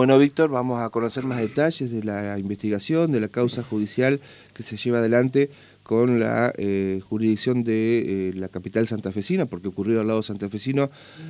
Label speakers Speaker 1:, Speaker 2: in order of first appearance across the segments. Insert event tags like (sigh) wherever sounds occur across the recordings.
Speaker 1: Bueno, Víctor, vamos a conocer más detalles de la investigación, de la causa judicial que se lleva adelante con la eh, jurisdicción de eh, la capital santafesina, porque ocurrido al lado santafesino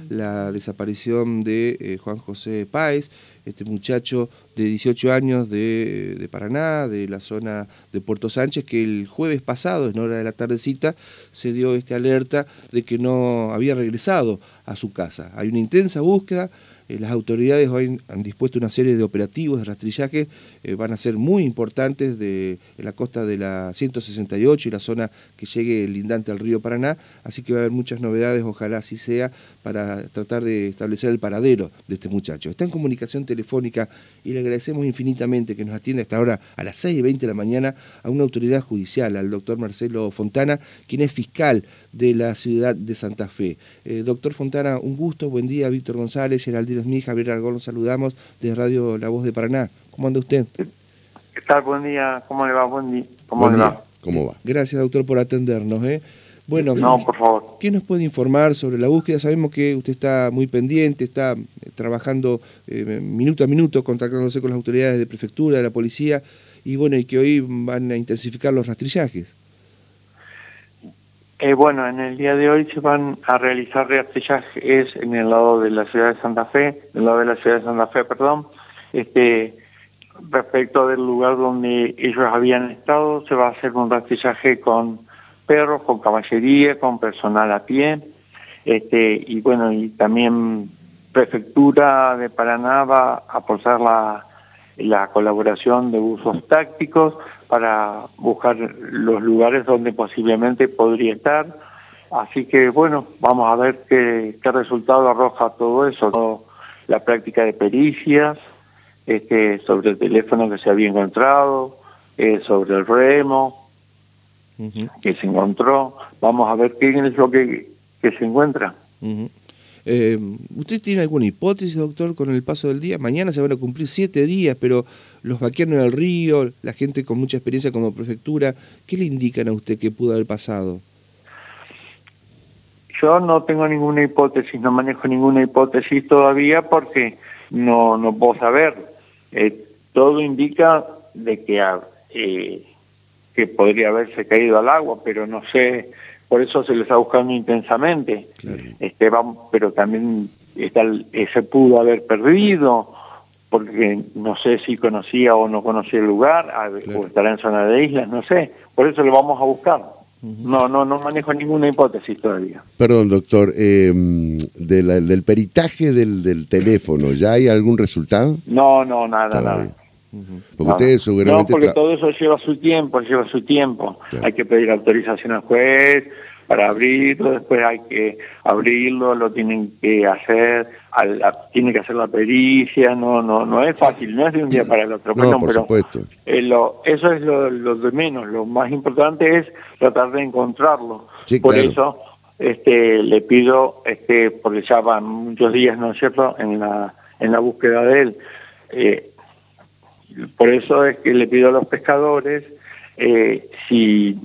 Speaker 1: la desaparición de eh, Juan José Páez, este muchacho de 18 años de, de, Paraná, de la zona de Puerto Sánchez, que el jueves pasado, en hora de la tardecita, se dio esta alerta de que no había regresado a su casa. Hay una intensa búsqueda, eh, las autoridades hoy han dispuesto una serie de operativos de rastrillaje, eh, van a ser muy importantes de, en la costa de la 168 y la zona que llegue lindante al río Paraná, así que va a haber muchas novedades, ojalá así sea, para tratar de establecer el paradero de este muchacho. Está en comunicación telefónica y le agradecemos infinitamente que nos atienda hasta ahora a las 6 y 20 de la mañana a una autoridad judicial, al doctor Marcelo Fontana, quien es fiscal de la ciudad de Santa Fe. Eh, doctor Fontana, un gusto, buen día, Víctor González, Geraldino Smith, Javier Argón, los saludamos de Radio La Voz de Paraná. ¿Cómo anda usted?
Speaker 2: ¿Qué tal? Buen día, ¿cómo le va? Buen día. ¿Cómo le va?
Speaker 1: ¿Cómo va? Gracias, doctor, por atendernos. ¿eh?
Speaker 2: Bueno, no, por favor.
Speaker 1: ¿qué nos puede informar sobre la búsqueda? Sabemos que usted está muy pendiente, está eh, trabajando eh, minuto a minuto, contactándose con las autoridades de prefectura, de la policía, y bueno, y que hoy van a intensificar los rastrillajes.
Speaker 2: Eh, bueno, en el día de hoy se van a realizar rastrillajes en el lado de la ciudad de Santa Fe, en el lado de la ciudad de Santa Fe, perdón, este, respecto del lugar donde ellos habían estado, se va a hacer un rastrillaje con perros, con caballería, con personal a pie, este, y bueno, y también Prefectura de Paraná va a aportar la, la colaboración de usos tácticos para buscar los lugares donde posiblemente podría estar. Así que bueno, vamos a ver qué, qué resultado arroja todo eso, la práctica de pericias, este, sobre el teléfono que se había encontrado, eh, sobre el remo que se encontró. Vamos a ver qué es lo que, que se encuentra.
Speaker 1: Eh, ¿Usted tiene alguna hipótesis, doctor, con el paso del día? Mañana se van a cumplir siete días, pero los vaqueros del río, la gente con mucha experiencia como prefectura, ¿qué le indican a usted que pudo haber pasado?
Speaker 2: Yo no tengo ninguna hipótesis, no manejo ninguna hipótesis todavía porque no, no puedo saber. Eh, todo indica de que, eh, que podría haberse caído al agua, pero no sé por eso se le está buscando intensamente. Este, pero también está, se pudo haber perdido, porque no sé si conocía o no conocía el lugar, o estará en zona de islas, no sé. Por eso lo vamos a buscar. No, no, no manejo ninguna hipótesis todavía.
Speaker 3: Perdón, doctor, eh, del peritaje del, del, teléfono, ¿ya hay algún resultado?
Speaker 2: No, no, nada, nada.
Speaker 3: Porque
Speaker 2: no, porque todo eso lleva su tiempo, lleva su tiempo. Hay que pedir autorización al juez para abrirlo, después hay que abrirlo, lo tienen que hacer, tiene que hacer la pericia, no, no, no es fácil, no es de un día para el otro.
Speaker 3: No, por
Speaker 2: pero
Speaker 3: supuesto.
Speaker 2: Eh, lo, eso es lo, de menos, lo más importante es tratar de encontrarlo. por eso este, le pido, este, porque ya van muchos días, ¿no es cierto?, en la, en la búsqueda de él. Eh, por eso es que le pido a los pescadores, eh, si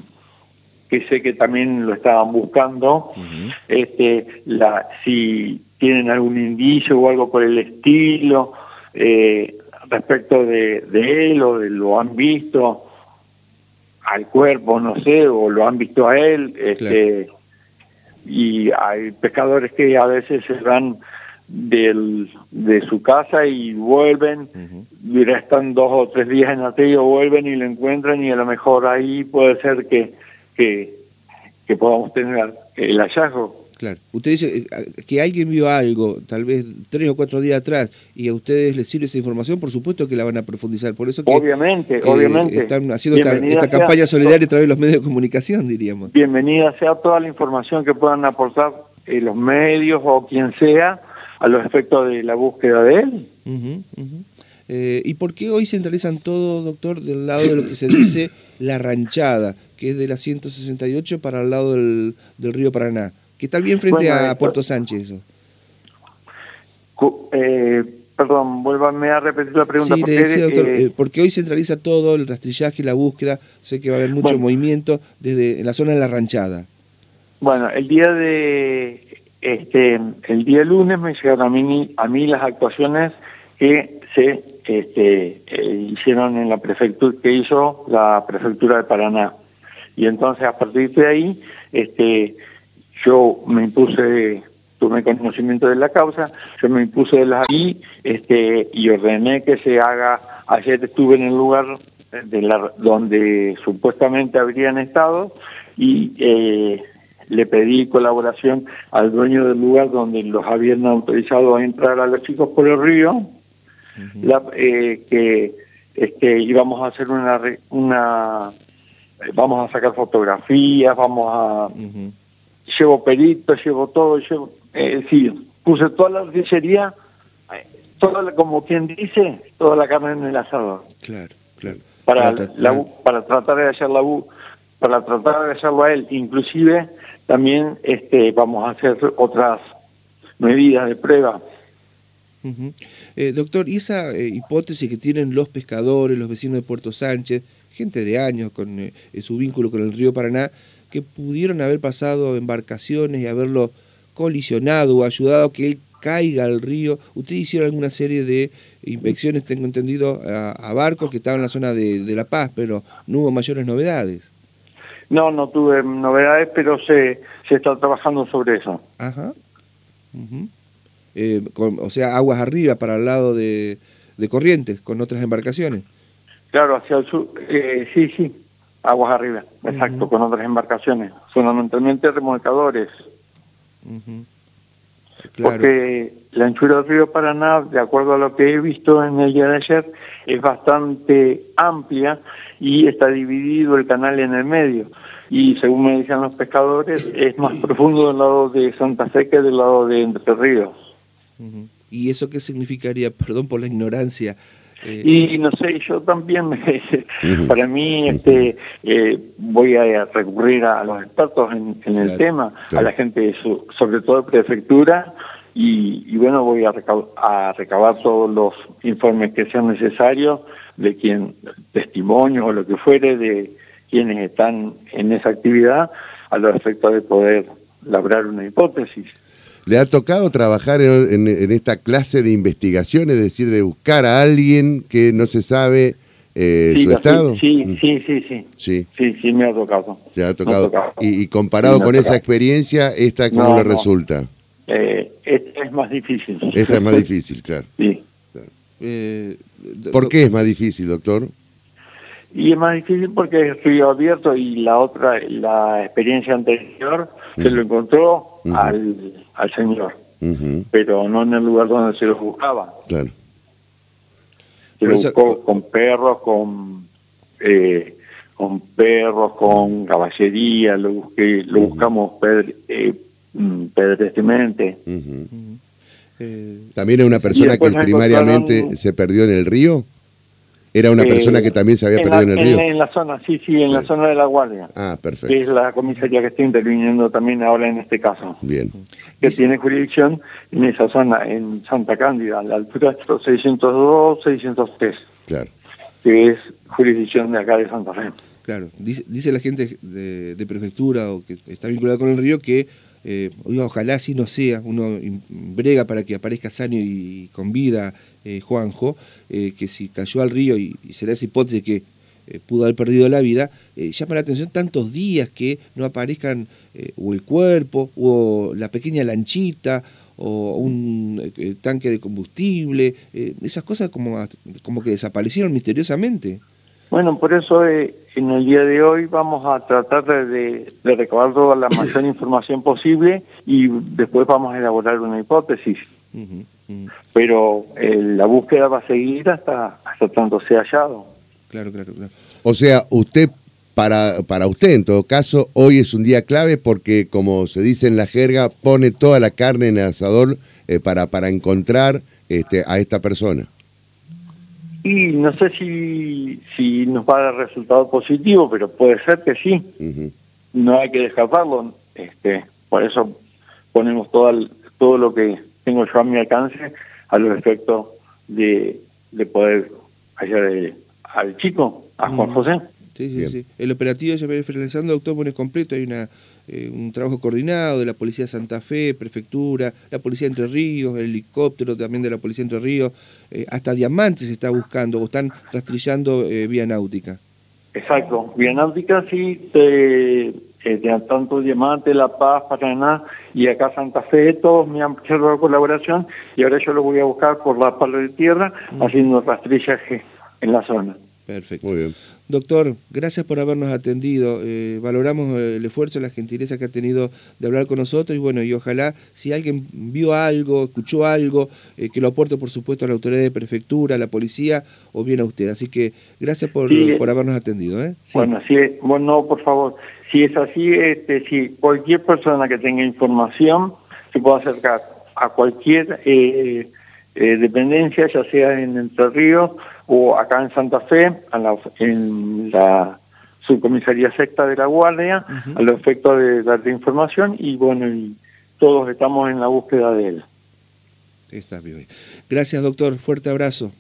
Speaker 2: que sé que también lo estaban buscando, este, la, si tienen algún indicio o algo por el estilo eh, respecto de, él o de lo han visto al cuerpo, no sé, o lo han visto a él, este, y hay pescadores que a veces se van del, de su casa y vuelven, y restan dos o tres días en el río, vuelven y lo encuentran y a lo mejor ahí puede ser que, que, que podamos tener el hallazgo.
Speaker 1: Claro. Usted dice eh, que alguien vio algo, tal vez tres o cuatro días atrás, y a ustedes les sirve esa información, por supuesto que la van a profundizar. Por eso que,
Speaker 2: obviamente, obviamente.
Speaker 1: están haciendo esta, campaña solidaria a través de los medios de comunicación, diríamos.
Speaker 2: Bienvenida sea toda la información que puedan aportar eh, los medios o quien sea a los efectos de la búsqueda de él.
Speaker 1: Eh, ¿Y por qué hoy centralizan todo, doctor, del lado de lo que se dice (coughs) la ranchada, que es de la 168 para el lado del, río Paraná? Que está bien frente a Puerto Sánchez eso.
Speaker 2: Eh, perdón, vuélvame a repetir la pregunta.
Speaker 1: Sí, le decía, doctor, eh, porque hoy centraliza todo, el rastrillaje, la búsqueda, sé que va a haber mucho movimiento desde en la zona de la ranchada.
Speaker 2: Bueno, el día de este, el día lunes me llegaron a mí, a mí las actuaciones que se este, eh, hicieron en la prefectura, que hizo la prefectura de Paraná. Y entonces a partir de ahí, este, yo me impuse, tuve conocimiento de la causa, yo me impuse de las ahí este, y ordené que se haga, ayer estuve en el lugar de la, donde supuestamente habrían estado y eh, le pedí colaboración al dueño del lugar donde los habían autorizado a entrar a los chicos por el río, eh, que este, íbamos a hacer una, una, vamos a sacar fotografías, vamos a, llevo peritos, llevo todo, llevo, eh, sí, puse toda la artillería, toda como quien dice, toda la carne en el asador.
Speaker 1: Claro, claro.
Speaker 2: Para, para tratar. de hacer la para tratar de hacerlo a él, inclusive también este, vamos a hacer otras medidas de prueba.
Speaker 1: Eh, doctor, ¿y esa eh, hipótesis que tienen los pescadores, los vecinos de Puerto Sánchez, gente de años con eh, su vínculo con el río Paraná, que pudieron haber pasado embarcaciones y haberlo colisionado o ayudado a que él caiga al río? ¿Ustedes hicieron alguna serie de inspecciones, tengo entendido, a, barcos que estaban en la zona de La Paz, pero no hubo mayores novedades?
Speaker 2: No, no tuve novedades, pero se, se está trabajando sobre eso.
Speaker 1: Ajá. Eh, o sea, aguas arriba para el lado de, de Corrientes, con otras embarcaciones.
Speaker 2: Claro, hacia el sur, eh, sí, sí, aguas arriba, exacto, con otras embarcaciones, fundamentalmente remolcadores. Porque la anchura del río Paraná, de acuerdo a lo que he visto en el día de ayer, es bastante amplia y está dividido el canal en el medio. Y según me dicen los pescadores, es más profundo del lado de Santa Fe que del lado de Entre Ríos.
Speaker 1: ¿Y eso qué significaría? (laughs) Perdón por la ignorancia.
Speaker 2: Y no sé, yo también, para mí, este, eh, voy a recurrir a los expertos en, el tema, a la gente, sobre todo de prefectura, y, bueno, voy a, a recabar todos los informes que sean necesarios de quien, testimonio o lo que fuere de quienes están en esa actividad, a los efectos de poder labrar una hipótesis.
Speaker 3: ¿Le ha tocado trabajar en, esta clase de investigación, es decir, de buscar a alguien que no se sabe eh, su estado?
Speaker 2: Sí, sí, sí, sí, sí. Sí, me ha tocado.
Speaker 3: ¿Se ha tocado? Y, comparado con esa experiencia, ¿esta cómo le resulta?
Speaker 2: Eh, esta es más difícil.
Speaker 3: Esta es más (laughs) difícil, claro.
Speaker 2: Sí.
Speaker 3: Eh, ¿Por qué es más difícil, doctor?
Speaker 2: Y es más difícil porque es río abierto y la otra, la experiencia anterior, se lo encontró al, al señor, pero no en el lugar donde se lo buscaba.
Speaker 3: Claro.
Speaker 2: Se lo buscó con perros, con eh, con perros, con caballería, lo busqué, lo buscamos eh, mm,
Speaker 3: eh, ¿También es una persona que primariamente se perdió en el río? ¿Era una persona que también se había perdido en el río?
Speaker 2: En, la zona, sí, sí, en la zona de la Guardia.
Speaker 3: Ah, perfecto.
Speaker 2: Que es la comisaría que está interviniendo también ahora en este caso.
Speaker 3: Bien.
Speaker 2: Que tiene jurisdicción en esa zona, en Santa Cándida, a la altura de 602, 603.
Speaker 3: Claro.
Speaker 2: Que es jurisdicción de acá de Santa Fe.
Speaker 1: Claro, dice, la gente de, prefectura o que está vinculada con el río que eh, ojalá así no sea, uno brega para que aparezca sano y con vida eh, Juanjo, eh, que si cayó al río y, se da esa hipótesis que eh, pudo haber perdido la vida, llama la atención tantos días que no aparezcan o el cuerpo, o la pequeña lanchita, o un tanque de combustible, esas cosas como, como que desaparecieron misteriosamente.
Speaker 2: Bueno, por eso en el día de hoy vamos a tratar de, de recabar toda la mayor (coughs) información posible y después vamos a elaborar una hipótesis. Pero eh, la búsqueda va a seguir hasta, hasta tanto sea hallado.
Speaker 1: Claro, claro, claro.
Speaker 3: O sea, usted, para, para usted en todo caso, hoy es un día clave porque, como se dice en la jerga, pone toda la carne en el asador eh, para, para encontrar este, a esta persona.
Speaker 2: Y no sé si, si nos va a dar resultado positivo, pero puede ser que sí. No hay que descartarlo. Este, por eso ponemos todo, todo lo que tengo yo a mi alcance a los efectos de, de poder hallar al chico, a Juan José.
Speaker 1: Sí, sí, sí. El operativo ya viene finalizando, doctor, bueno, es completo, hay una, eh, un trabajo coordinado de la Policía de Santa Fe, Prefectura, la Policía de Entre Ríos, el helicóptero también de la Policía de Entre Ríos, eh, hasta diamantes se está buscando o están rastrillando eh, vía náutica.
Speaker 2: Exacto, vía náutica sí, te, tanto Diamante, La Paz, Paraná y acá Santa Fe, todos me han la colaboración y ahora yo lo voy a buscar por la pala de tierra mm. haciendo rastrillaje en la zona.
Speaker 1: Perfecto. Muy bien. Doctor, gracias por habernos atendido. Eh, valoramos el esfuerzo, la gentileza que ha tenido de hablar con nosotros y bueno, y ojalá si alguien vio algo, escuchó algo, eh, que lo aporte por supuesto a la autoridad de prefectura, a la policía o bien a usted. Así que gracias por, por habernos atendido. ¿eh?
Speaker 2: Bueno, sí, bueno, por favor, si es así, este, si cualquier persona que tenga información se puede acercar a cualquier dependencia, ya sea en Entre Ríos, o acá en Santa Fe, en la subcomisaría secta de la Guardia, a los efectos de darte información y bueno, y todos estamos en la búsqueda de él.
Speaker 1: Bien. Gracias, doctor. Fuerte abrazo.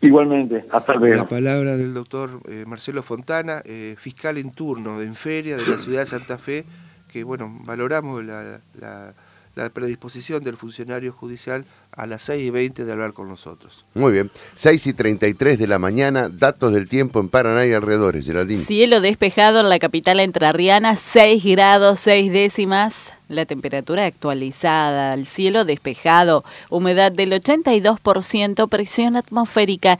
Speaker 2: Igualmente, hasta luego.
Speaker 1: La palabra del doctor eh, Marcelo Fontana, eh, fiscal en turno en feria de la ciudad de Santa Fe, que bueno, valoramos la la predisposición del funcionario judicial a las 6 y 20 de hablar con nosotros.
Speaker 3: Muy bien. 6 y 33 de la mañana, datos del tiempo en Paraná y alrededores, Geraldine.
Speaker 4: Cielo despejado en la capital entrerriana, 6 grados 6 décimas. La temperatura actualizada, el cielo despejado, humedad del 82%, presión atmosférica